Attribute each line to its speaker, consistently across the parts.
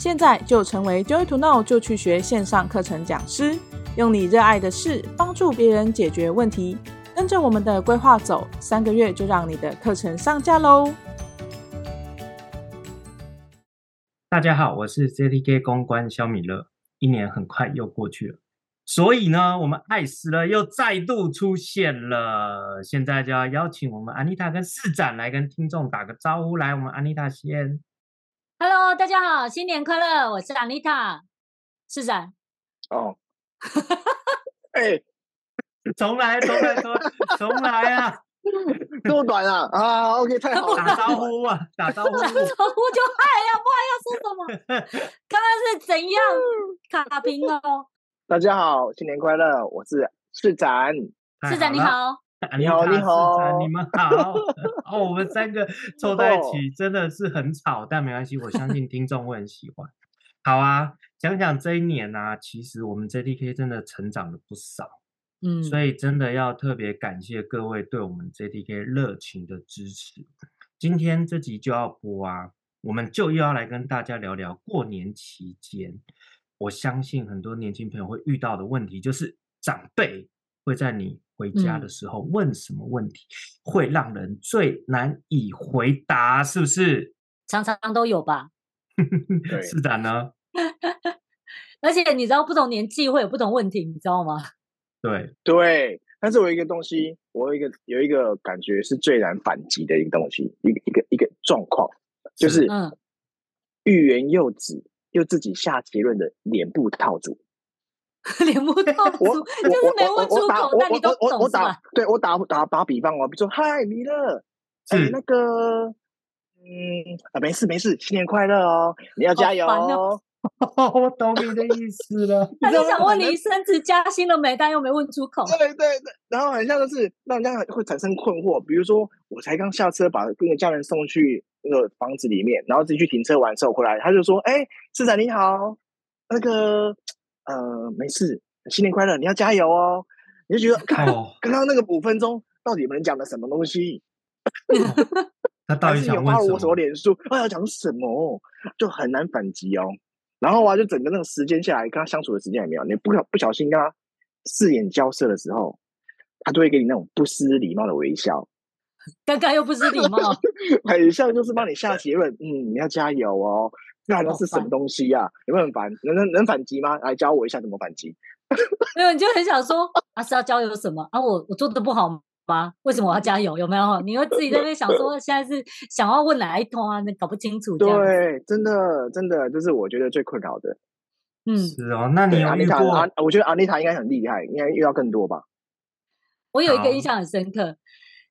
Speaker 1: 现在就成为 Joy to Know 就去学线上课程讲师，用你热爱的事帮助别人解决问题。跟着我们的规划走，三个月就让你的课程上架喽！
Speaker 2: 大家好，我是 JTK 公关萧米乐。一年很快又过去了，所以呢，我们爱死了又再度出现了。现在就要邀请我们安妮塔跟市长来跟听众打个招呼。来，我们安妮塔先。
Speaker 3: Hello，大家好，新年快乐！我是安妮塔，市长。
Speaker 4: 哦，哎，
Speaker 2: 重来，重来，重来，重来啊！
Speaker 4: 这么短啊？啊，OK，太好了，
Speaker 2: 打招呼啊，打招呼，打招呼
Speaker 3: 就嗨呀，不然要说什么？刚刚是怎样卡屏哦？
Speaker 4: 大家好，新年快乐！我是市长，
Speaker 3: 市长你好。
Speaker 4: 你好，你好，
Speaker 2: 你们好。哦，我们三个 凑在一起真的是很吵，但没关系，我相信听众会很喜欢。好啊，讲讲这一年啊，其实我们 JDK 真的成长了不少，嗯，所以真的要特别感谢各位对我们 JDK 热情的支持。今天这集就要播啊，我们就又要来跟大家聊聊过年期间，我相信很多年轻朋友会遇到的问题，就是长辈会在你。回家的时候问什么问题会让人最难以回答？是不是？
Speaker 3: 常常都有吧。
Speaker 2: 是的呢？
Speaker 3: 而且你知道，不同年纪会有不同问题，你知道吗？
Speaker 2: 对
Speaker 4: 对。但是我有一个东西，我有一个有一个感觉是最难反击的一个东西，一个一个一个状况，就是嗯，欲言又止又自己下结论的脸部套组。
Speaker 3: 脸部套组就是没问出口，那你都懂是吧？
Speaker 4: 对，我打打打比方哦，比如说嗨米勒，哎那个，嗯啊没事没事，新年快乐哦，你要加油哦。
Speaker 2: 我懂你的意思了。
Speaker 3: 他就想问你升职加薪了没，但又没问出口。
Speaker 4: 对对对，然后很像就是让人家会产生困惑。比如说，我才刚下车把那个家人送去那个房子里面，然后自己去停车完之后回来，他就说：“哎，市长你好，那个。”呃，没事，新年快乐！你要加油哦。你就觉得，看刚刚那个五分钟，到底你们讲了什么东西？
Speaker 2: 他到底想问什么？
Speaker 4: 我什么脸书？他要讲什么？就很难反击哦。然后啊，就整个那个时间下来，跟他相处的时间也没有。你不不小心跟他四眼交涉的时候，他都会给你那种不失礼貌的微笑。
Speaker 3: 刚刚又不失礼貌，
Speaker 4: 很像就是帮你下结论。嗯，你要加油哦。那那是什么东西呀、啊？有没有很烦？能能能反击吗？来教我一下怎么反击。
Speaker 3: 没有，你就很想说啊，是要加油什么啊？我我做的不好吗？为什么我要加油？有没有？你会自己在那边想说，现在是想要问哪一通啊？你搞不清楚。
Speaker 4: 对，真的真的，这是我觉得最困扰的。
Speaker 3: 嗯，
Speaker 2: 是哦。那你有遇过？
Speaker 4: 阿妮塔，我觉得阿丽塔应该很厉害，应该遇到更多吧。
Speaker 3: 我有一个印象很深刻，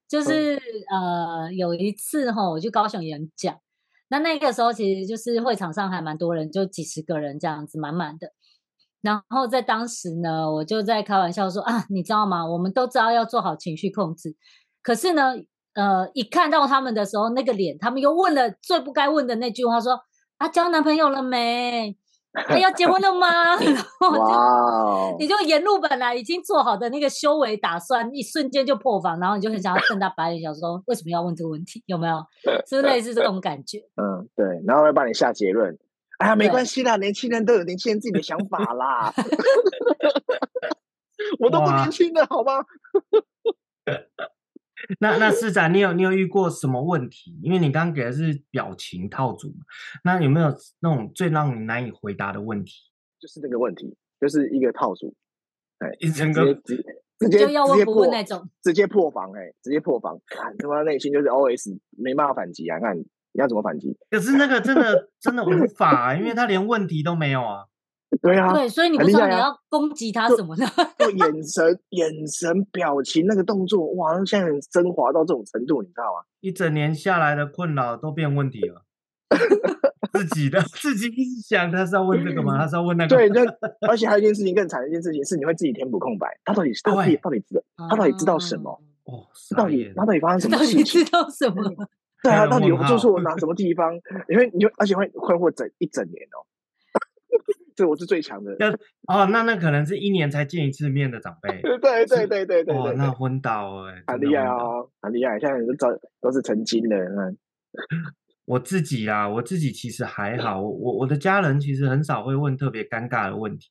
Speaker 3: 就是、嗯、呃，有一次哈，我去高雄演讲。那那个时候其实就是会场上还蛮多人，就几十个人这样子满满的。然后在当时呢，我就在开玩笑说啊，你知道吗？我们都知道要做好情绪控制，可是呢，呃，一看到他们的时候，那个脸，他们又问了最不该问的那句话，说啊，交男朋友了没？还要结婚了吗？然后就你就沿路本来已经做好的那个修为打算，一瞬间就破防，然后你就很想要瞪大白眼，想说为什么要问这个问题？有没有？是不是类似这种感觉？
Speaker 4: 嗯，对。然后会帮你下结论。哎呀，没关系啦，年轻人都有年轻人自己的想法啦。我都不年轻了，好吗？
Speaker 2: 那那市长，你有你有遇过什么问题？因为你刚刚给的是表情套组，那有没有那种最让你难以回答的问题？
Speaker 4: 就是这个问题，就是一个套组，哎，
Speaker 2: 一整个
Speaker 4: 直接直接
Speaker 3: 要问不问那种，
Speaker 4: 直接破防，哎，直接破防，看他妈内心就是 OS，没办法反击啊！看你要怎么反击？
Speaker 2: 可是那个真的真的无法啊，因为他连问题都没有啊。
Speaker 4: 对啊，
Speaker 3: 对，所以你不知道你要攻击他什么呢，
Speaker 4: 就眼神、眼神、表情那个动作，哇，现在很升华到这种程度，你知道吗？
Speaker 2: 一整年下来的困扰都变问题了。自己的自己一直想，他是要问这个吗？他是要问那个？
Speaker 4: 对，那而且还有一件事情更惨的一件事情是，你会自己填补空白。他到底是他到底到底知道他到底知道什么？哦，到底他到底发生什么事情？
Speaker 3: 知道什么？
Speaker 4: 对啊，到底我做错哪什么地方？因为你而且会困惑整一整年哦。这我是最强的。
Speaker 2: 哦，那那可能是一年才见一次面的长辈。
Speaker 4: 对对对对对对。
Speaker 2: 哦，那昏倒哎，
Speaker 4: 很厉害哦，很厉害。现在都都都是成精的，
Speaker 2: 我自己啊，我自己其实还好，我我我的家人其实很少会问特别尴尬的问题。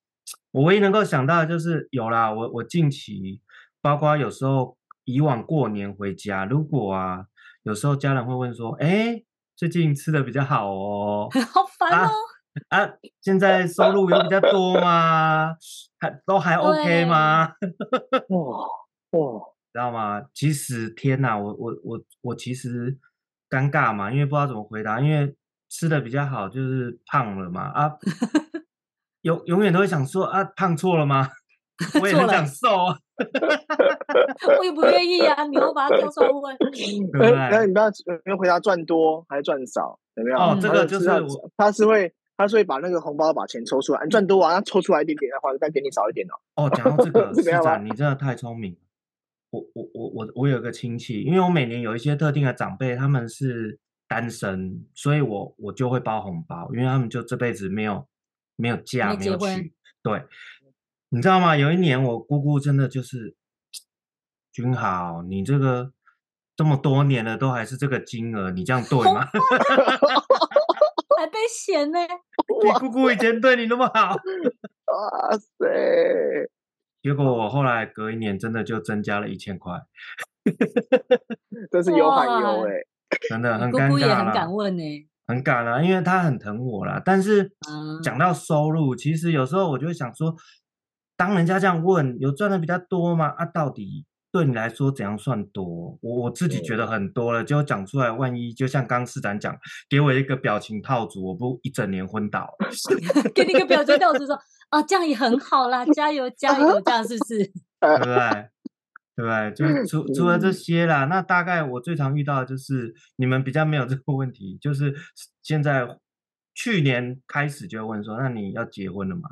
Speaker 2: 我唯一能够想到的就是有啦，我我近期包括有时候以往过年回家，如果啊，有时候家人会问说，哎，最近吃的比较好哦，
Speaker 3: 好烦哦
Speaker 2: 啊，啊，现在收入有比较多吗？还都还 OK 吗？
Speaker 4: 哇 哇，
Speaker 2: 知道吗？其实天哪，我我我我其实尴尬嘛，因为不知道怎么回答，因为吃的比较好，就是胖了嘛啊。永永远都会想说啊，胖错了吗？我也很想瘦啊，
Speaker 3: 我也不愿意啊。你要把它挑出来问，
Speaker 4: 对那你不要，你要回答赚多还是赚少？有没有？
Speaker 2: 哦，这个就是
Speaker 4: 他是会，他所以把那个红包把钱抽出来，你赚多啊，他抽出来一点点的话，再给你少一点哦。
Speaker 2: 哦，讲到这个，市长，你真的太聪明。我我我我我有个亲戚，因为我每年有一些特定的长辈，他们是单身，所以我我就会包红包，因为他们就这辈子没有。没有嫁，没有娶，对，你知道吗？有一年我姑姑真的就是，君豪，你这个这么多年了都还是这个金额，你这样对吗？
Speaker 3: 还被嫌呢？
Speaker 2: 你姑姑以前对你那么好，
Speaker 4: 哇塞！
Speaker 2: 结果我后来隔一年真的就增加了一千块，
Speaker 4: 这是有喊有哎，
Speaker 2: 真的很尴尬。姑姑
Speaker 3: 也很敢问呢。
Speaker 2: 很敢啊，因为他很疼我啦。但是讲到收入，其实有时候我就会想说，当人家这样问，有赚的比较多吗？啊，到底对你来说怎样算多？我我自己觉得很多了，结果讲出来，万一就像刚市长讲，给我一个表情套组，我不一整年昏倒。
Speaker 3: 给你一个表情套组说，啊，这样也很好啦，加油加油，这样是不是？
Speaker 2: 对不对？对不对？就除除了这些啦，那大概我最常遇到的就是你们比较没有这个问题，就是现在去年开始就问说，那你要结婚了吗？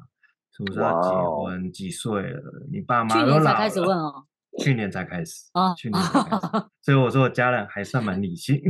Speaker 2: 是不是要结婚.几岁了？你爸妈都老了。去年才开始问哦。去年才开始啊，去年才开始。所以我说我家人还算蛮理性。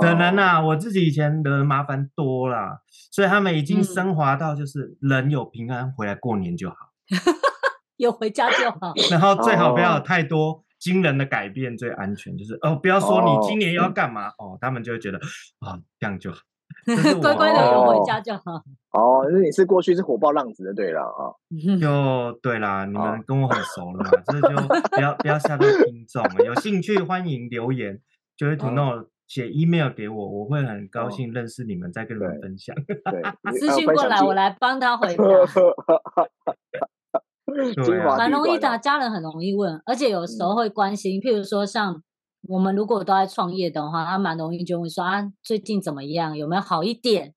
Speaker 2: 可能啊，我自己以前的麻烦多了，所以他们已经升华到就是人有平安回来过年就好。
Speaker 3: 有回家就好，
Speaker 2: 然后最好不要有太多惊人的改变，最安全就是哦，不要说你今年要干嘛哦，他们就会觉得啊，这样就好，
Speaker 3: 乖乖的有回家就好。
Speaker 4: 哦，那你是过去是火爆浪子的对了啊，
Speaker 2: 就对啦，你们跟我很熟了嘛，这就不要不要吓到听众，有兴趣欢迎留言，Joy to Know 写 email 给我，我会很高兴认识你们，再跟你们分享。
Speaker 3: 私信过来，我来帮他回答。蛮容易的，家人很容易问，而且有时候会关心。譬如说，像我们如果都在创业的话，他蛮容易就会说啊，最近怎么样？有没有好一点？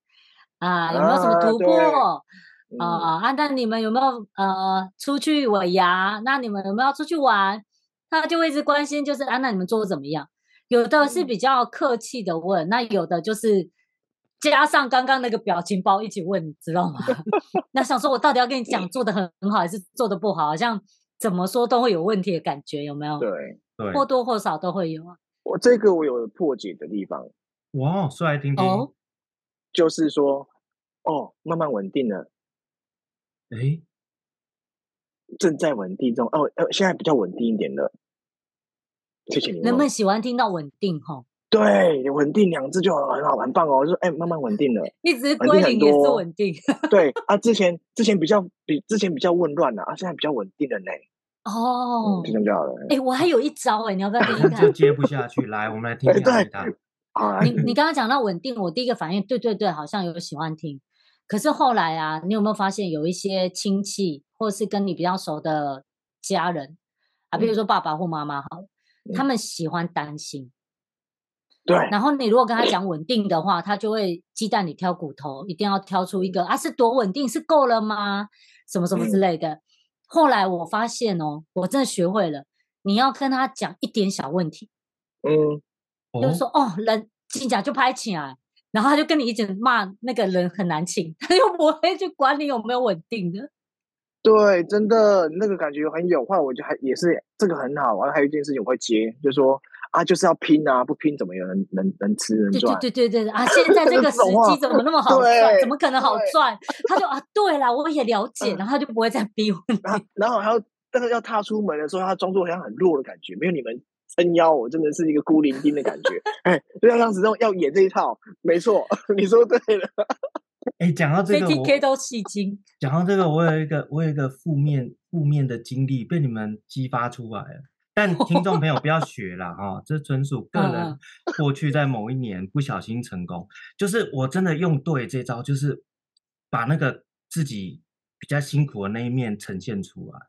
Speaker 3: 啊，有没有什么突破？啊啊，那你们有没有呃出去尾牙？那你们有没有出去玩？他就会一直关心，就是啊，那你们做的怎么样？有的是比较客气的问，那有的就是。加上刚刚那个表情包一起问，你知道吗？那想说，我到底要跟你讲 做的很很好，还是做的不好？好像怎么说都会有问题的感觉，有没有？
Speaker 4: 对
Speaker 2: 对，
Speaker 3: 或多或少都会有啊。
Speaker 4: 我这个我有破解的地方。
Speaker 2: 哇，说来听听。
Speaker 3: 哦，
Speaker 4: 就是说，哦，慢慢稳定了。
Speaker 2: 诶，
Speaker 4: 正在稳定中。哦，呃，现在比较稳定一点了。谢谢你。
Speaker 3: 能不能喜欢听到稳定？哈。
Speaker 4: 对，稳定两字就很好，很棒哦。就说哎，慢慢稳定了，
Speaker 3: 一直归零也是稳定。
Speaker 4: 对啊，之前之前比较比之前比较混乱了啊，现在比较稳定了呢。
Speaker 3: 哦，
Speaker 4: 这样就好了。
Speaker 3: 哎，我还有一招哎，你要不要听听 看？
Speaker 2: 就接不下去，来，我们来听听看。
Speaker 3: 你你刚刚讲到稳定，我第一个反应，对对对，好像有喜欢听。可是后来啊，你有没有发现有一些亲戚，或是跟你比较熟的家人啊，比如说爸爸或妈妈，好，他们喜欢担心。
Speaker 4: 对，
Speaker 3: 然后你如果跟他讲稳定的话，他就会鸡蛋里挑骨头，一定要挑出一个啊，是多稳定，是够了吗？什么什么之类的。嗯、后来我发现哦，我真的学会了，你要跟他讲一点小问题，
Speaker 4: 嗯，
Speaker 3: 就是说哦，人请假就拍起来，然后他就跟你一直骂那个人很难请，他又不会去管你有没有稳定的。
Speaker 4: 对，真的那个感觉很有，话我就还也是这个很好。完了还有一件事情我会接，就是说。啊，就是要拼啊！不拼怎么有人能能吃能赚？
Speaker 3: 对对对对 啊！现在这个时机怎么那么好赚？怎么可能好赚？他就啊，对了，我也了 解，然后他就不会再逼问你。
Speaker 4: 然后还要，但是要踏出门的时候，他装作好像很弱的感觉，没有你们撑腰，我真的是一个孤零零的感觉。哎，就像当时要演这一套，没错，你说对了。
Speaker 2: 哎，讲到这个
Speaker 3: ，ATK 都戏精。
Speaker 2: 讲到这个，我有一个我有一个负面负面的经历被你们激发出来了。但 听众朋友不要学了哈，这纯属个人过去在某一年不小心成功，就是我真的用对这招，就是把那个自己比较辛苦的那一面呈现出来。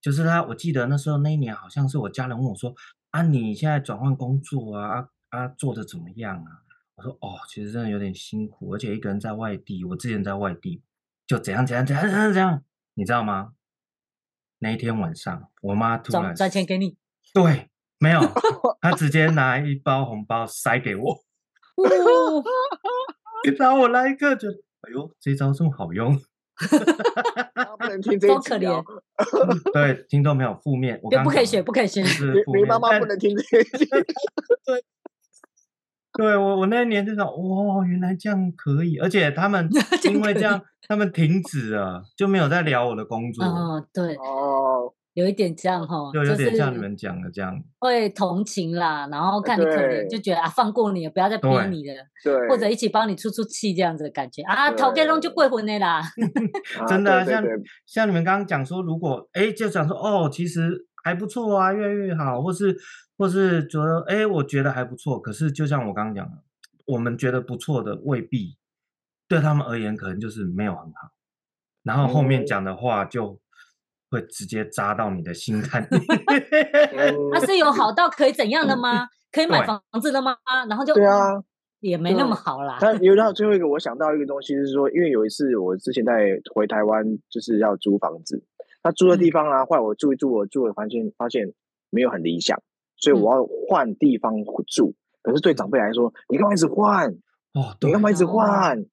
Speaker 2: 就是他，我记得那时候那一年好像是我家人问我说：“啊，你现在转换工作啊啊，啊做的怎么样啊？”我说：“哦，其实真的有点辛苦，而且一个人在外地，我之前在外地就怎样怎样怎样怎样怎样，你知道吗？”那一天晚上，我妈突然
Speaker 3: 转钱给你，
Speaker 2: 对，没有，她直接拿一包红包塞给我，然后我那一刻觉得，哎呦，这招这么好用，
Speaker 4: 不能听这一
Speaker 3: 集哦。
Speaker 2: 对，听到没有负面，我
Speaker 3: 不可以学，不可以学，
Speaker 2: 是
Speaker 4: 你妈妈不能听这一集。
Speaker 2: 对，对我我那一年就想，哇，原来这样可以，而且他们 因为这样。他们停止了，就没有再聊我的工作。
Speaker 3: 哦，对，
Speaker 4: 哦，
Speaker 3: 有一点这样哈，
Speaker 2: 就有点像你们讲的这样，
Speaker 3: 会同情啦，然后看你可怜，就觉得啊，放过你，不要再逼你了，
Speaker 4: 对，
Speaker 3: 或者一起帮你出出气这样子的感觉啊，头家龙就过婚的啦，
Speaker 2: 真的，像像你们刚刚讲说，如果哎，就讲说哦，其实还不错啊，越来越好，或是或是觉得哎，我觉得还不错，可是就像我刚刚讲的，我们觉得不错的未必。对他们而言，可能就是没有很好，然后后面讲的话就会直接扎到你的心坎里。
Speaker 3: 那是有好到可以怎样的吗？可以买房子的吗？然后就
Speaker 4: 对啊，
Speaker 3: 也没那么好啦。
Speaker 4: 但有到最后一个，我想到一个东西是说，因为有一次我之前在回台湾，就是要租房子，他住的地方啊，后来我住一住，我住的环境发现没有很理想，所以我要换地方住。可是对长辈来说，你干嘛一直换？哦，你干嘛一直换？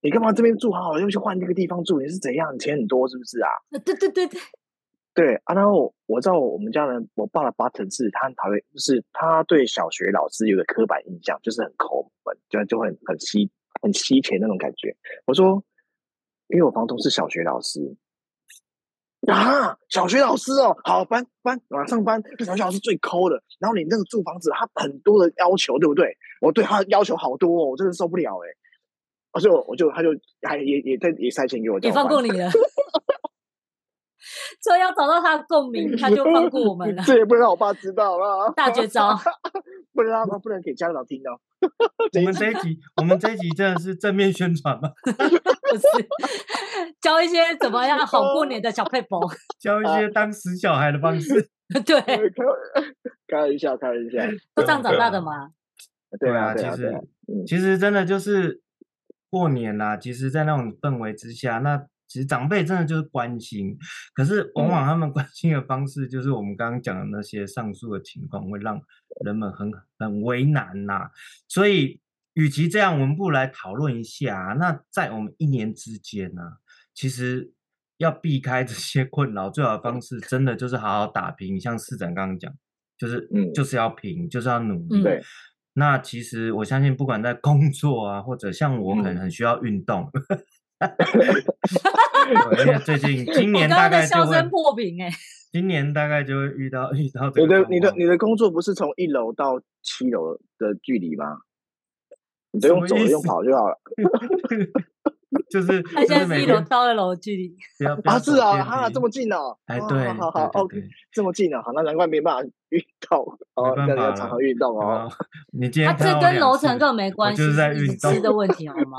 Speaker 4: 你干嘛这边住好好，又去换那个地方住？你是怎样？钱很多是不是啊？
Speaker 3: 对对对对，
Speaker 4: 对啊。然后我知道我们家人，我爸的 button 是他很讨厌，就是他对小学老师有个刻板印象，就是很抠门，就就很很吸很吸钱那种感觉。我说，因为我房东是小学老师啊，小学老师哦，好搬搬马上搬，这小学老师最抠的。然后你那个住房子，他很多的要求，对不对？我对他要求好多哦，我真的受不了哎。所以我就他就还也也在也塞钱给我，
Speaker 3: 也放过你了。所以要找到他的共鸣，他就放过我们了。
Speaker 4: 这也不能让我爸知道啊！
Speaker 3: 大绝招，
Speaker 4: 不能让他不能给家长听到。
Speaker 2: 我们这一集，我们这一集真的是正面宣传吗？
Speaker 3: 不是，教一些怎么样好过年的小撇步，
Speaker 2: 教一些当死小孩的方式。
Speaker 3: 对，
Speaker 4: 开玩笑，开玩笑，
Speaker 3: 都这样长大的吗？
Speaker 2: 对啊，其实其实真的就是。过年啦，其实，在那种氛围之下，那其实长辈真的就是关心，可是往往他们关心的方式，就是我们刚刚讲的那些上述的情况，会让人们很很为难呐。所以，与其这样，我们不如来讨论一下，那在我们一年之间呢，其实要避开这些困扰，最好的方式，真的就是好好打拼。像市长刚刚讲，就是嗯，就是要拼，就是要努力。
Speaker 4: 对。
Speaker 2: 那其实我相信，不管在工作啊，或者像我可能很需要运动，因为最近 今年大概就会
Speaker 3: 破屏哎，
Speaker 2: 今年大概就会遇到遇到
Speaker 4: 你的你的你的工作不是从一楼到七楼的距离吗？你就用走用跑就好了。
Speaker 2: 就是
Speaker 3: 他现在是一楼到二楼距离
Speaker 4: 啊，是啊，哈，这么近哦，
Speaker 2: 哎，对，
Speaker 4: 好好 OK，这么近啊，好，那难怪没办法运动哦，那要常常运动哦。
Speaker 2: 你今天
Speaker 3: 他这跟楼层根本没关系，
Speaker 2: 就是在运动
Speaker 3: 的问题，好吗？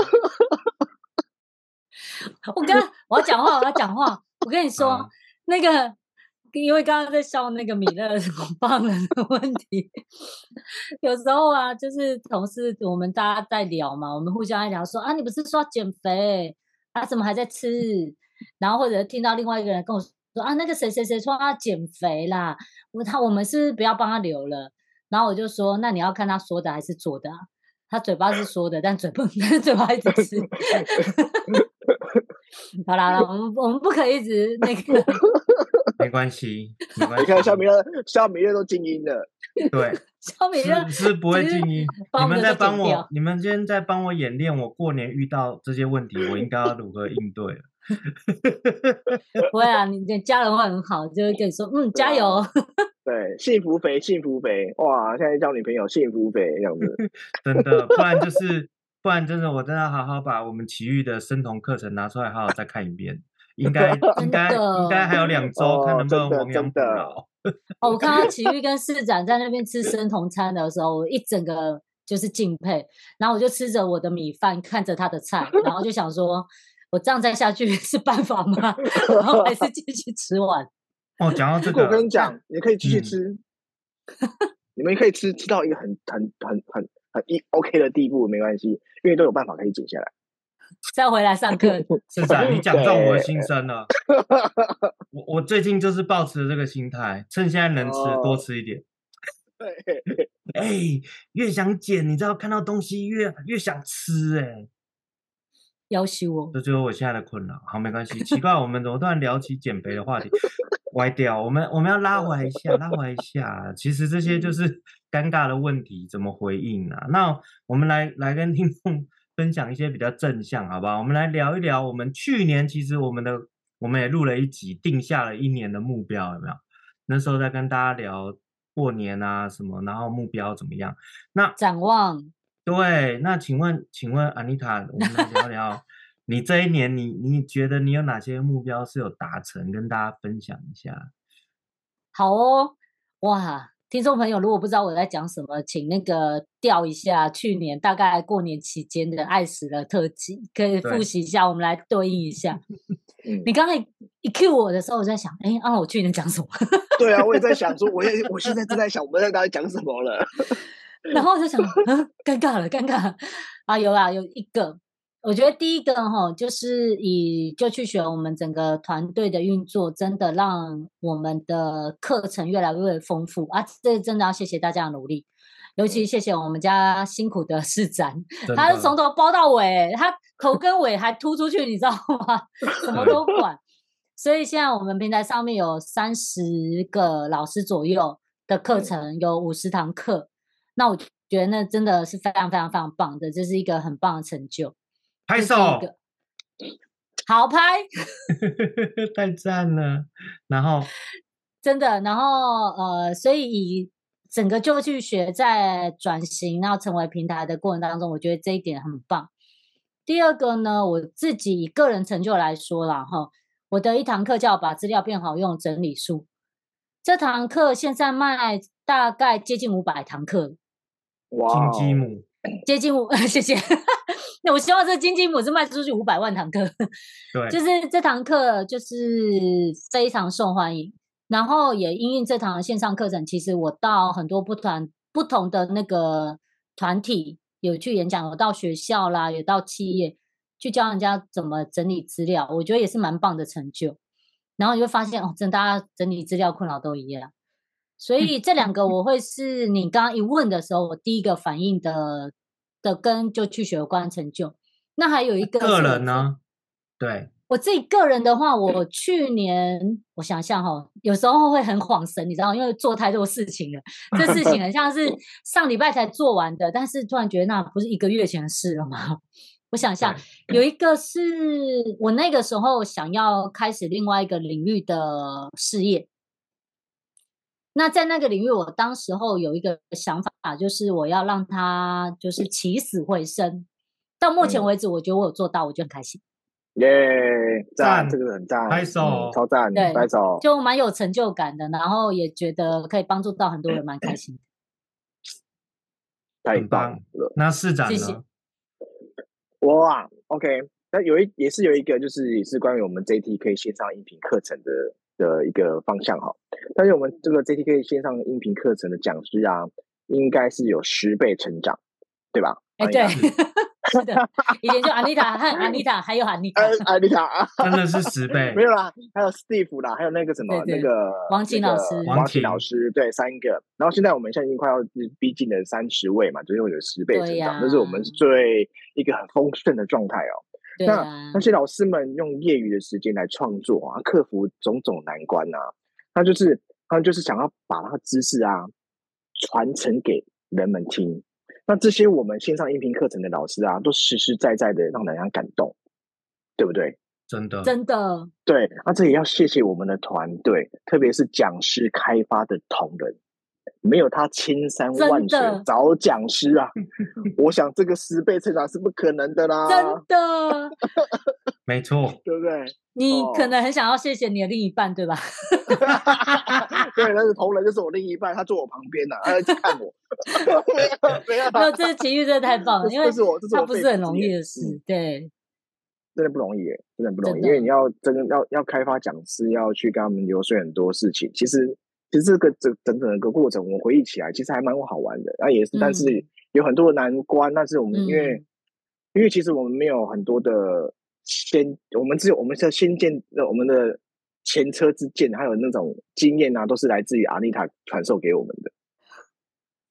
Speaker 3: 我跟我要讲话，我要讲话，我跟你说那个。因为刚刚在笑那个米勒很棒的问题，有时候啊，就是同事我们大家在聊嘛，我们互相在聊说啊，你不是说要减肥，啊怎么还在吃？然后或者听到另外一个人跟我说啊，那个谁谁谁说他要减肥啦，我他我们是不是不要帮他留了？然后我就说，那你要看他说的还是做的啊？他嘴巴是说的，但嘴不，但嘴巴一直吃。好啦，我们我们不可以一直那个。
Speaker 2: 没关系，没关系。
Speaker 4: 你看小米乐，小米乐都静音了。
Speaker 2: 对，
Speaker 3: 小米勒
Speaker 2: 是不会静音。你们在帮我，你们今天在帮我演练，我过年遇到这些问题，我应该要如何应对？
Speaker 3: 不会啊，你的家人会很好，就会跟你说，嗯，加油。
Speaker 4: 对，幸福肥，幸福肥，哇！现在交女朋友，幸福肥这样子，
Speaker 2: 真的，不然就是，不然真的，我真的好好把我们奇遇的生酮课程拿出来，好好再看一遍。应该，应该，应该还有两周，哦、看能不能亡羊补牢。
Speaker 3: 哦，我看到奇遇跟市长在那边吃生酮餐的时候，我一整个就是敬佩。然后我就吃着我的米饭，看着他的菜，然后就想说，我这样再下去 是办法吗？然后还是继续吃完。
Speaker 2: 哦，讲到这个，
Speaker 4: 我跟你讲，你可以继续吃，嗯、你们可以吃吃到一个很很很很很一 OK 的地步，没关系，因为都有办法可以减下来。
Speaker 3: 再回来上课，
Speaker 2: 是啊，你讲中我的心声了。我我最近就是抱持这个心态，趁现在能吃，哦、多吃一点。对，哎、欸，越想减，你知道看到东西越越想吃、欸，哎。
Speaker 3: 要挟我，
Speaker 2: 这就是我现在的困扰。好，没关系。奇怪，我们怎么突然聊起减肥的话题，歪掉？我们我们要拉回来一下，拉回来一下。其实这些就是尴尬的问题，怎么回应啊？那我们来来跟听众 分享一些比较正向，好不好？我们来聊一聊，我们去年其实我们的我们也录了一集，定下了一年的目标，有没有？那时候在跟大家聊过年啊什么，然后目标怎么样？那
Speaker 3: 展望。
Speaker 2: 对，那请问，请问安妮塔，我们来聊聊你这一年你，你你觉得你有哪些目标是有达成，跟大家分享一下。
Speaker 3: 好哦，哇，听众朋友，如果不知道我在讲什么，请那个调一下去年大概过年期间的爱死了特辑，可以复习一下，我们来对应一下。你刚才一 cue 我的时候，我在想，哎，啊，我去年讲什么？
Speaker 4: 对啊，我也在想说，我也我现在正在想，我们在到底讲什么了。
Speaker 3: 然后我就想，嗯，尴尬了，尴尬了啊！有啊，有一个，我觉得第一个哈，就是以就去学我们整个团队的运作，真的让我们的课程越来越丰富啊！这真的要谢谢大家的努力，尤其谢谢我们家辛苦的市长，他是从头包到尾，他头跟尾还突出去，你知道吗？什么都管。所以现在我们平台上面有三十个老师左右的课程，有五十堂课。那我觉得那真的是非常非常非常棒的，这是一个很棒的成就。
Speaker 2: 拍手，
Speaker 3: 好拍，
Speaker 2: 太赞了。然后
Speaker 3: 真的，然后呃，所以以整个就去学在转型，然后成为平台的过程当中，我觉得这一点很棒。第二个呢，我自己以个人成就来说啦，哈，我的一堂课叫把资料变好用整理术，这堂课现在卖大概接近五百堂课。
Speaker 2: 哇，金鸡母，
Speaker 3: 接近五，谢谢。那我希望这金鸡母是卖出去五百万堂课，
Speaker 2: 对，
Speaker 3: 就是这堂课就是非常受欢迎。然后也因应这堂线上课程，其实我到很多不团不同的那个团体有去演讲，有到学校啦，有到企业去教人家怎么整理资料，我觉得也是蛮棒的成就。然后你会发现哦，真的大家整理资料困扰都一样。所以这两个我会是你刚刚一问的时候，我第一个反应的的跟就去学有关成就。那还有一个
Speaker 2: 个人呢？对，
Speaker 3: 我自己个人的话，我去年我想想哈，有时候会很恍神，你知道，因为做太多事情了。这事情很像是上礼拜才做完的，但是突然觉得那不是一个月前的事了吗？我想想，有一个是我那个时候想要开始另外一个领域的事业。那在那个领域，我当时候有一个想法，就是我要让他就是起死回生。到目前为止，我觉得我有做到，我就很开心。
Speaker 4: 耶，赞，这个很赞，
Speaker 2: 拍手，
Speaker 4: 超赞，对，拍手，
Speaker 3: 就蛮有成就感的，然后也觉得可以帮助到很多人，蛮开心。
Speaker 4: 太棒了，
Speaker 2: 那市长呢？
Speaker 3: 谢谢。
Speaker 4: 哇，OK，那有一也是有一个，就是也是关于我们 JTK 线上音频课程的。的一个方向哈，但是我们这个 JTK 线上音频课程的讲师啊，应该是有十倍成长，对吧？
Speaker 3: 哎，对，是的，以前就安妮塔和安妮塔，还有安妮塔，
Speaker 4: 安 妮塔。
Speaker 2: 真的是十倍，
Speaker 4: 没有啦，还有 Steve 啦，还有那个什么那个
Speaker 3: 王琴老师，
Speaker 4: 王琴老师，对，三个。然后现在我们现在已经快要逼近了三十位嘛，就是有十倍成长，这是我们最一个很丰盛的状态哦。那、啊、那些老师们用业余的时间来创作啊，克服种种难关啊，他就是他就是想要把他的知识啊传承给人们听。那这些我们线上音频课程的老师啊，都实实在在的让人家感动，对不对？
Speaker 2: 真的
Speaker 3: 真的。
Speaker 4: 对，那这也要谢谢我们的团队，特别是讲师开发的同仁。没有他千山万水找讲师啊，我想这个十倍成长是不可能的啦。
Speaker 3: 真的，
Speaker 2: 没错，
Speaker 4: 对不对？
Speaker 3: 你可能很想要谢谢你的另一半，对吧？
Speaker 4: 对，但是同仁就是我另一半，他坐我旁边呢，他在看我。没有，没有，
Speaker 3: 这奇遇真的太棒了，因为
Speaker 4: 这是我，这是我，
Speaker 3: 他不是很容易的事，对，
Speaker 4: 真的不容易耶，真的不容易，因为你要真的要要开发讲师，要去跟他们游说很多事情，其实。其实这个整整整个过程，我回忆起来，其实还蛮好玩的。啊，也是，但是有很多的难关。但是我们因为，嗯、因为其实我们没有很多的先，我们只有我们是先见，我们的前车之鉴，还有那种经验啊，都是来自于阿丽塔传授给我们的。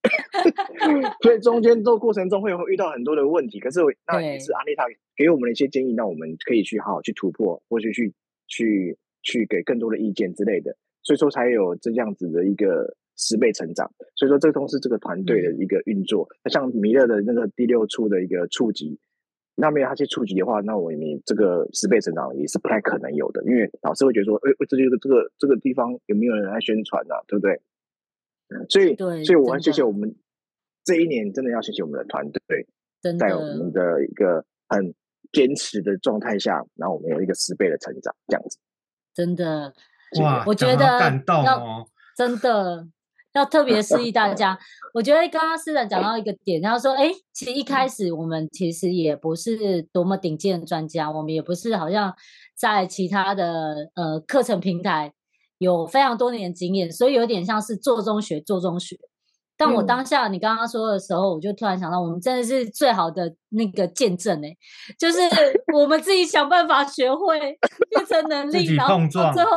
Speaker 4: 所以中间这个过程中会有遇到很多的问题，可是那也是阿丽塔给我们的一些建议，让我们可以去好好去突破，或者去去去给更多的意见之类的。所以说才有这样子的一个十倍成长。所以说这都是这个团队的一个运作。那、嗯、像弥勒的那个第六处的一个触及，那没有他去触及的话，那我你这个十倍成长也是不太可能有的。因为老师会觉得说，哎，这就是这个这个地方有没有人来宣传啊？对不对？所以，
Speaker 3: 对，
Speaker 4: 所以我很谢谢我们这一年，真的要谢谢我们的团队，在我们的一个很坚持的状态下，然后我们有一个十倍的成长，这样子，
Speaker 3: 真的。
Speaker 2: 哇，
Speaker 3: 我觉得要
Speaker 2: 感动哦，
Speaker 3: 真的要特别示意大家。我觉得刚刚思然讲到一个点，他说：“哎，其实一开始我们其实也不是多么顶尖的专家，我们也不是好像在其他的呃课程平台有非常多年经验，所以有点像是做中学，做中学。”但我当下你刚刚说的时候，我就突然想到，我们真的是最好的那个见证哎，就是 我们自己想办法学会变成能力，然后最后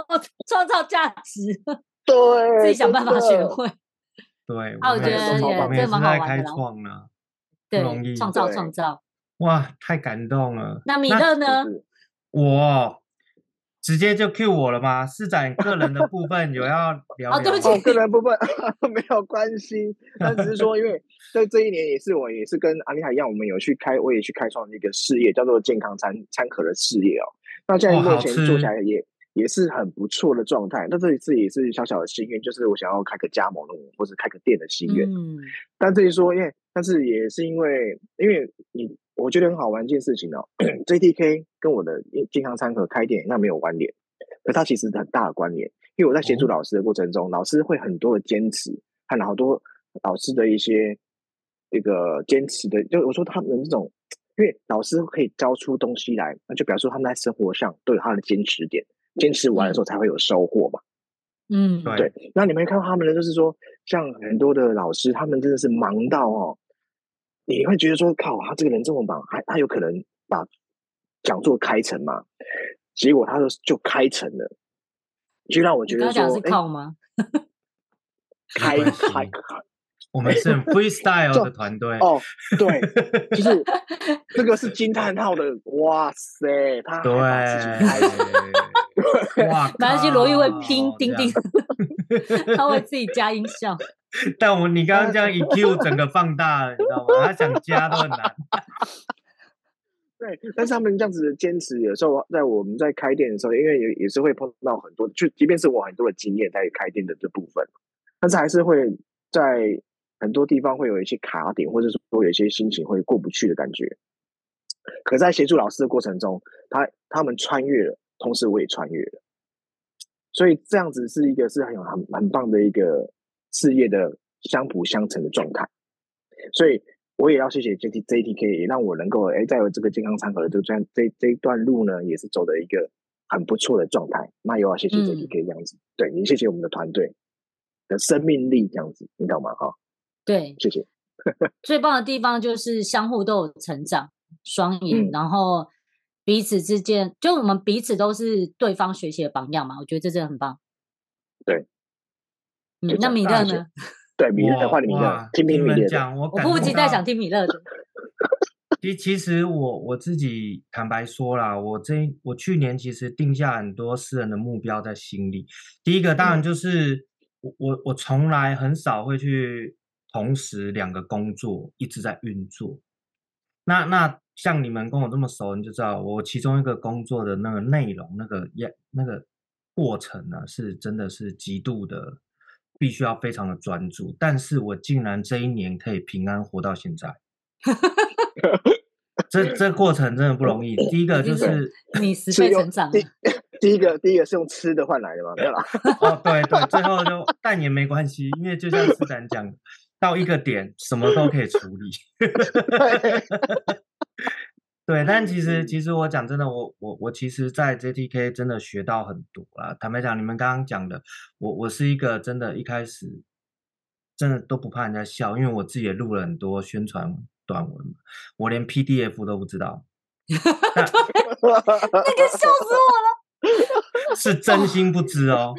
Speaker 3: 创造价值，
Speaker 4: 对，
Speaker 3: 自己想办法学会，
Speaker 2: 对，
Speaker 3: 啊，我觉得也这蛮好玩的，
Speaker 2: 开创了，
Speaker 3: 对，创造创造，
Speaker 2: 哇，太感动了。
Speaker 3: 那米勒呢？
Speaker 2: 我。直接就 cue 我了吗？是在 个人的部分有要聊聊？
Speaker 3: 哦，对不起，
Speaker 4: 个人部分 没有关系，但只是说，因为在这一年也是我也是跟阿丽塔一样，我们有去开，我也去开创一个事业，叫做健康餐餐盒的事业哦。那现在目前做起来也也是很不错的状态。那这一次也是小小的心愿，就是我想要开个加盟的，或者开个店的心愿。嗯，但这一说，因为但是也是因为，因为你。我觉得很好玩一件事情哦，JDK 跟我的健康餐盒开店那没有关联，可它其实很大的关联，因为我在协助老师的过程中，老师会很多的坚持，看了好多老师的一些这个坚持的，就我说他们这种，因为老师可以教出东西来，那就表示说他们在生活上都有他的坚持点，坚持完的时候才会有收获嘛。
Speaker 3: 嗯，
Speaker 4: 对。那你们看到他们呢，就是说，像很多的老师，他们真的是忙到哦。你会觉得说，靠，他这个人这么忙，还他有可能把讲座开成吗？结果他就就开成了，就让我觉得说，
Speaker 3: 是靠吗？
Speaker 4: 开开开，
Speaker 2: 我们是 freestyle 的团队
Speaker 4: 哦，对，就是 这个是惊叹号的，哇塞，他
Speaker 2: 对，
Speaker 3: 哇，没关系，罗玉会拼钉钉，他会自己加音效。
Speaker 2: 但我你刚刚这样一 Q，整个放大了，你知道吗？他想加都很难。
Speaker 4: 对，但是他们这样子的坚持，有时候在我们在开店的时候，因为也也是会碰到很多，就即便是我很多的经验在开店的这部分，但是还是会在很多地方会有一些卡点，或者说有一些心情会过不去的感觉。可在协助老师的过程中，他他们穿越了，同时我也穿越了，所以这样子是一个是很很很棒的一个。事业的相辅相成的状态，所以我也要谢谢 J T J T K，也让我能够哎，在这个健康餐盒的这段这这一段路呢，也是走的一个很不错的状态。那又要谢谢 J T K 这样子，嗯、对也谢谢我们的团队的生命力这样子，你懂吗？哈，
Speaker 3: 对，
Speaker 4: 谢谢。
Speaker 3: 最棒的地方就是相互都有成长，双赢，嗯、然后彼此之间，就我们彼此都是对方学习的榜样嘛，我觉得这真的很棒。
Speaker 4: 对。
Speaker 3: 嗯、那米勒呢？
Speaker 4: 对，米勒的话，米勒听听米勒讲，
Speaker 2: 我
Speaker 3: 我迫不及待想听米勒的。
Speaker 2: 其其实我我自己坦白说啦，我这我去年其实定下很多私人的目标在心里。第一个当然就是、嗯、我我我从来很少会去同时两个工作一直在运作。那那像你们跟我这么熟，你就知道我其中一个工作的那个内容，那个也那个过程呢，是真的是极度的，必须要非常的专注。但是我竟然这一年可以平安活到现在，这这过程真的不容易。第一个就是
Speaker 3: 你十倍成长。
Speaker 4: 第第一个第一个是用吃的换来的吗？没有啦。
Speaker 2: 哦，对对，最后就但也没关系，因为就像思展讲的。到一个点，什么都可以处理。对，但其实，其实我讲真的，我我我其实，在 JTK 真的学到很多啊。坦白讲，你们刚刚讲的，我我是一个真的，一开始真的都不怕人家笑，因为我自己也录了很多宣传短文，我连 PDF 都不知道。那
Speaker 3: 个笑死我了，
Speaker 2: 是真心不知哦。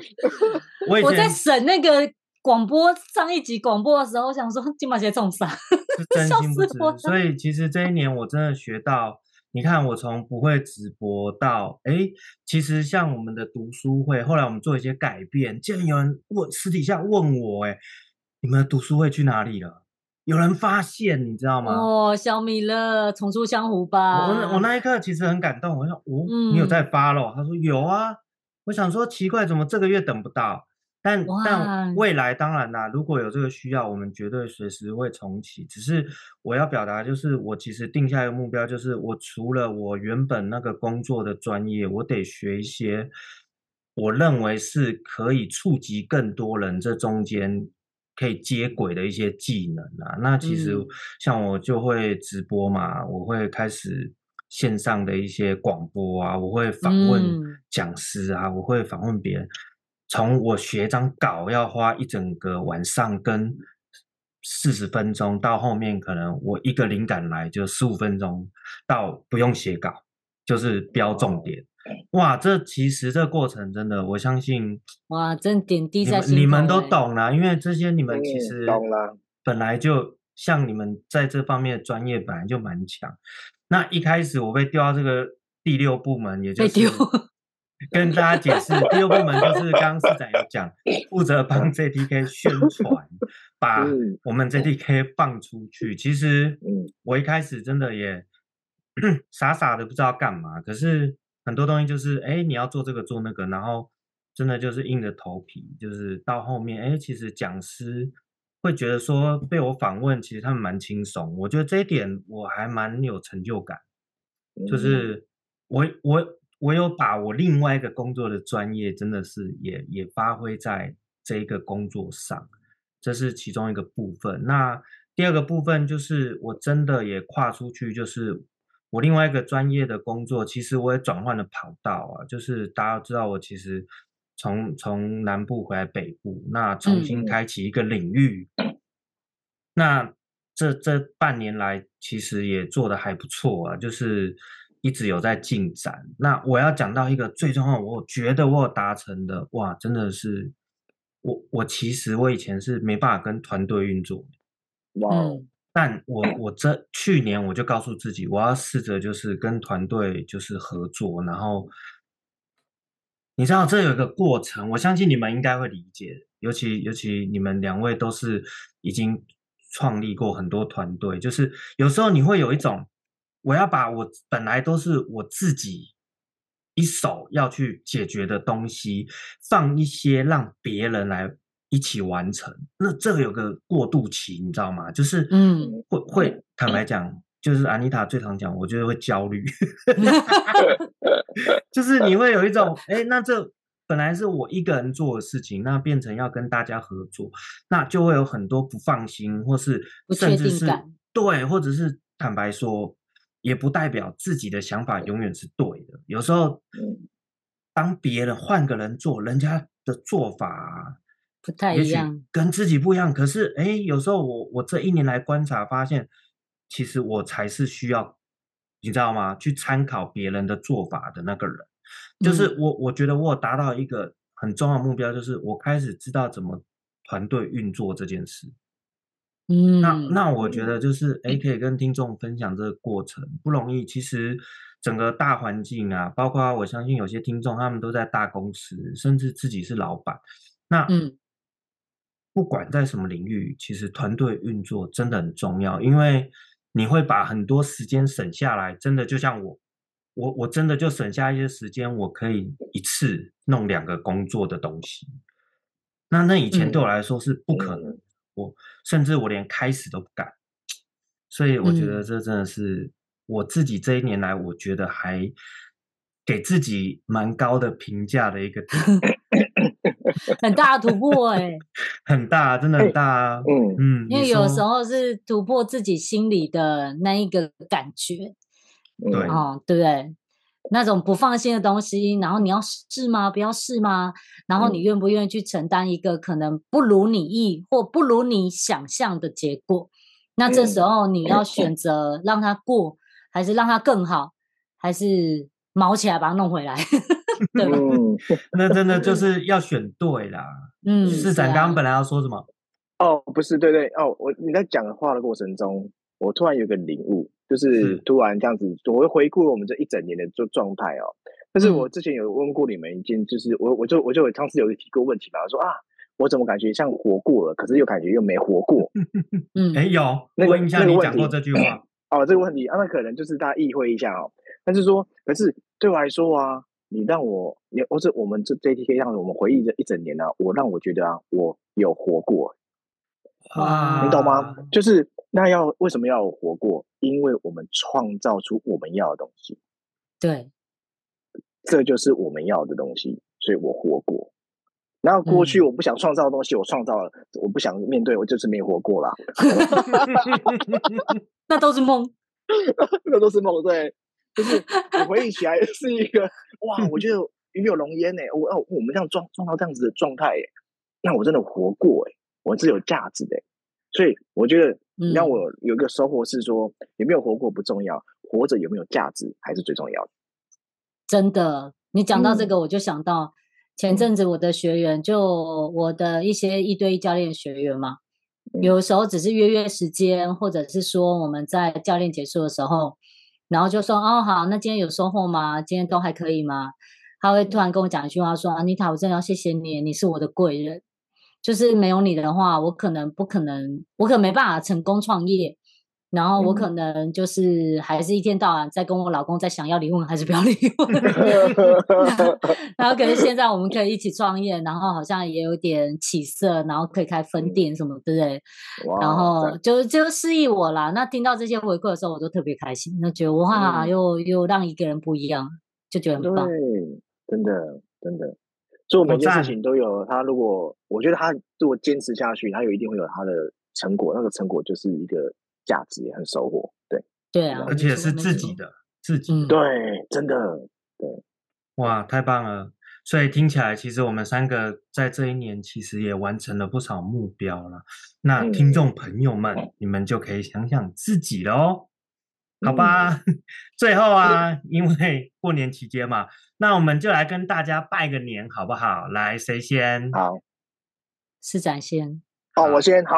Speaker 2: 我以前
Speaker 3: 我在审那个。广播上一集广播的时候，我想说金马鞋重啥？
Speaker 2: 是真心不知。所以其实这一年我真的学到，你看我从不会直播到，哎，其实像我们的读书会，后来我们做一些改变，竟然有人问私底下问我，哎，你们的读书会去哪里了？有人发现，你知道吗？
Speaker 3: 哦，小米了，重出江湖吧。
Speaker 2: 我我那一刻其实很感动，我想，哦，嗯、你有在发咯？他说有啊。我想说奇怪，怎么这个月等不到？但但未来当然啦，如果有这个需要，我们绝对随时会重启。只是我要表达就是，我其实定下一个目标，就是我除了我原本那个工作的专业，我得学一些我认为是可以触及更多人，这中间可以接轨的一些技能啊。那其实像我就会直播嘛，我会开始线上的一些广播啊，我会访问讲师啊，我会访问别人。从我学张稿要花一整个晚上跟四十分钟，到后面可能我一个灵感来就十五分钟，到不用写稿就是标重点。哇，这其实这个过程真的，我相信
Speaker 3: 哇，真点滴在心。
Speaker 2: 你们都懂啦，因为这些你们其实懂了，本来就像你们在这方面的专业本来就蛮强。那一开始我被调到这个第六部门，也就是。跟大家解释，第二部门就是刚刚市长有讲，负责帮 JDK 宣传，把我们 JDK 放出去。其实，我一开始真的也 傻傻的不知道干嘛。可是很多东西就是，哎，你要做这个做那个，然后真的就是硬着头皮，就是到后面，哎，其实讲师会觉得说被我访问，其实他们蛮轻松。我觉得这一点我还蛮有成就感，就是我我。我有把我另外一个工作的专业，真的是也也发挥在这一个工作上，这是其中一个部分。那第二个部分就是我真的也跨出去，就是我另外一个专业的工作，其实我也转换了跑道啊。就是大家知道，我其实从从南部回来北部，那重新开启一个领域。嗯、那这这半年来，其实也做得还不错啊，就是。一直有在进展。那我要讲到一个最重要，我觉得我有达成的，哇，真的是我我其实我以前是没办法跟团队运作的，哇！但我我这去年我就告诉自己，我要试着就是跟团队就是合作，然后你知道这有一个过程，我相信你们应该会理解，尤其尤其你们两位都是已经创立过很多团队，就是有时候你会有一种。我要把我本来都是我自己一手要去解决的东西，放一些让别人来一起完成。那这个有个过渡期，你知道吗？就是嗯，会会坦白讲，就是安妮塔最常讲，我觉得会焦虑，就是你会有一种，哎，那这本来是我一个人做的事情，那变成要跟大家合作，那就会有很多不放心，或是甚至是对，或者是坦白说。也不代表自己的想法永远是对的。有时候，当别人换个人做，人家的做法
Speaker 3: 不太一样，
Speaker 2: 跟自己不一样。可是，哎，有时候我我这一年来观察发现，其实我才是需要，你知道吗？去参考别人的做法的那个人。就是我，我觉得我有达到一个很重要的目标，就是我开始知道怎么团队运作这件事。
Speaker 3: 嗯，
Speaker 2: 那那我觉得就是，哎，可以跟听众分享这个过程不容易。其实整个大环境啊，包括我相信有些听众他们都在大公司，甚至自己是老板。那嗯，不管在什么领域，其实团队运作真的很重要。因为你会把很多时间省下来。真的就像我，我我真的就省下一些时间，我可以一次弄两个工作的东西。那那以前对我来说是不可能，嗯、我甚至我连开始都不敢。所以我觉得这真的是我自己这一年来，我觉得还给自己蛮高的评价的一个点，
Speaker 3: 很大的突破哎、欸，
Speaker 2: 很大，真的很大啊，嗯嗯，
Speaker 3: 因为有时候是突破自己心里的那一个感觉，
Speaker 2: 对
Speaker 3: 哦，对不对？那种不放心的东西，然后你要试吗？不要试吗？然后你愿不愿意去承担一个可能不如你意或不如你想象的结果？那这时候你要选择让它过，嗯、还是让它更好，还是毛起来把它弄回来？对吧？
Speaker 2: 那真的就是要选对啦。嗯，市长刚刚本来要说什么？
Speaker 4: 哦，不是，对对哦，我你在讲的话的过程中，我突然有个领悟，就是突然这样子，我会回顾我们这一整年的状状态哦。但是我之前有问过你们一件，就是我我就我就有上次有提过问题吧，我说啊。我怎么感觉像活过了，可是又感觉又没活过？
Speaker 2: 嗯，哎，有那个印象你讲过这句话
Speaker 4: 哦，这个问题啊，那可能就是大家意会一下哦。但是说，可是对我来说啊，你让我，你或者我们这 JTK 让我们回忆这一整年呢、啊，我让我觉得啊，我有活过啊，你懂吗？就是那要为什么要活过？因为我们创造出我们要的东西，
Speaker 3: 对，
Speaker 4: 这就是我们要的东西，所以我活过。然后过去我不想创造的东西，我创造了；我不想面对，我就是没活过啦。
Speaker 3: 那都是梦，
Speaker 4: 那都是梦。对，就是我回忆起来是一个 哇，我觉得与有龙烟呢。我哦，我们这样撞撞到这样子的状态，耶，那我真的活过，哎，我是有价值的。所以我觉得，让我有一个收获是说，有没有活过不重要，活着有没有价值还是最重要的。
Speaker 3: 真的，你讲到这个，我就想到。前阵子我的学员，就我的一些一对一教练学员嘛，有时候只是约约时间，或者是说我们在教练结束的时候，然后就说哦好，那今天有收获吗？今天都还可以吗？他会突然跟我讲一句话说，安妮塔，我真的要谢谢你，你是我的贵人，就是没有你的话，我可能不可能，我可能没办法成功创业。然后我可能就是还是一天到晚在跟我老公在想要离婚还是不要离婚，然后可是现在我们可以一起创业，然后好像也有点起色，然后可以开分店什么，对不对？然后就就示意我啦。那听到这些回馈的时候，我都特别开心，那觉得哇，又又让一个人不一样，就觉得很棒。
Speaker 4: 对，真的真的，所以我每件事情都有他。如果我觉得他如果坚持下去，他有一定会有他的成果，那个成果就是一个。价值也很收获，对
Speaker 3: 对啊，
Speaker 2: 而且是自己的、嗯、自己，
Speaker 4: 对，真的对，
Speaker 2: 哇，太棒了！所以听起来，其实我们三个在这一年其实也完成了不少目标了。那听众朋友们，嗯、你们就可以想想自己了哦，好吧？嗯、最后啊，因为过年期间嘛，那我们就来跟大家拜个年，好不好？来，谁先？
Speaker 4: 好，
Speaker 3: 是展先。
Speaker 4: 哦，我先好。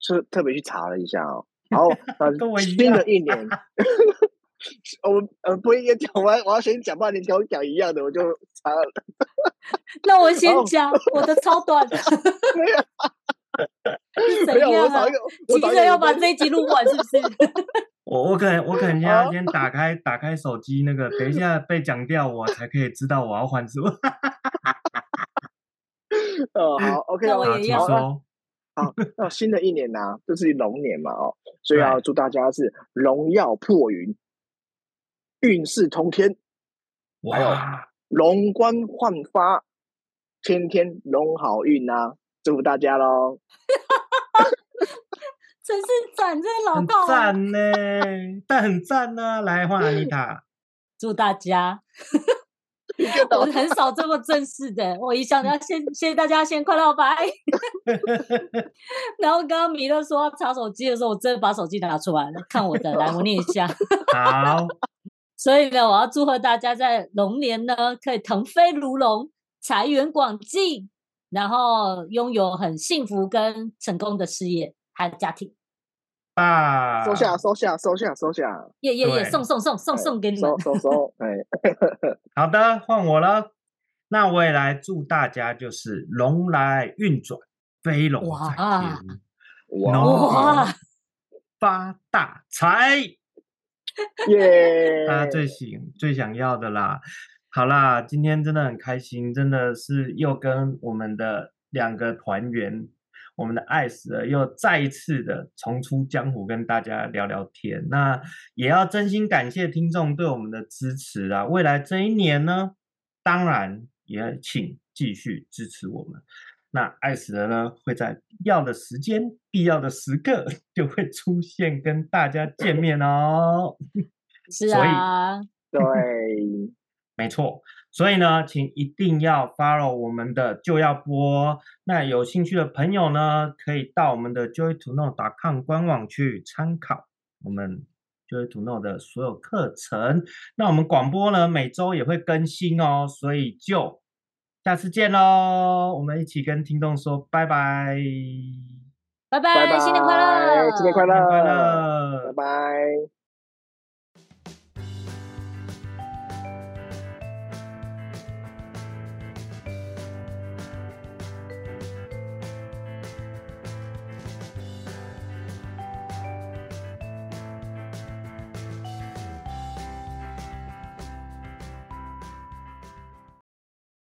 Speaker 4: 是特别去查了一下哦，然后呃，新的一年，我呃不应该讲完，我要先讲，不然你跟我讲一样的，我就查了。
Speaker 3: 那我先讲，我的超短的。
Speaker 4: 没有，我找一个，
Speaker 3: 急着要把这一集录完，是不是？
Speaker 2: 我我可能我可能要先打开打开手机，那个等一下被讲掉，我才可以知道我要换什么。
Speaker 4: 哦，好，OK，
Speaker 3: 那我也要。
Speaker 4: 好，那新的一年呢、啊，就是龙年嘛，哦，所以要祝大家是龙耀破云，运势通天，
Speaker 2: 哇，
Speaker 4: 还有龙冠焕发，天天龙好运啊！祝福大家喽！
Speaker 3: 真是赞，这个老道
Speaker 2: 赞呢，但很赞呢、啊。来，换安妮塔，
Speaker 3: 祝大家。我很少这么正式的，我一想要先谢谢大家，先快乐拜。然后刚刚米勒说查手机的时候，我真的把手机拿出来了，看我的，来我念一下。
Speaker 2: 好，
Speaker 3: 所以呢，我要祝贺大家在龙年呢，可以腾飞如龙，财源广进，然后拥有很幸福跟成功的事业还有家庭。
Speaker 2: 啊！
Speaker 4: 收下，收下，收下，收下！
Speaker 3: 耶耶耶！送送送送送给你们！
Speaker 4: 收收收！哎，
Speaker 2: 好的，换我了。那我也来祝大家，就是龙来运转，飞龙在天。
Speaker 3: 哇！
Speaker 2: 发大财，
Speaker 4: 耶！
Speaker 2: 大家最想最想要的啦。好啦，今天真的很开心，真的是又跟我们的两个团员，我们的爱死了又再一次的重出江湖，跟大家聊聊天。那也要真心感谢听众对我们的支持啊！未来这一年呢，当然也请继续支持我们。那爱死了呢，会在必要的时间、必要的时刻 就会出现，跟大家见面哦。
Speaker 3: 是啊，
Speaker 4: 对，
Speaker 2: 没错。所以呢，请一定要 follow 我们的就要播。那有兴趣的朋友呢，可以到我们的 joytoknow.com 官网去参考我们 joytoknow 的所有课程。那我们广播呢，每周也会更新哦，所以就。下次见喽！我们一起跟听众说拜拜，
Speaker 3: 拜拜，新年快乐，
Speaker 4: 新年快乐，
Speaker 2: 新年快乐，
Speaker 4: 拜拜。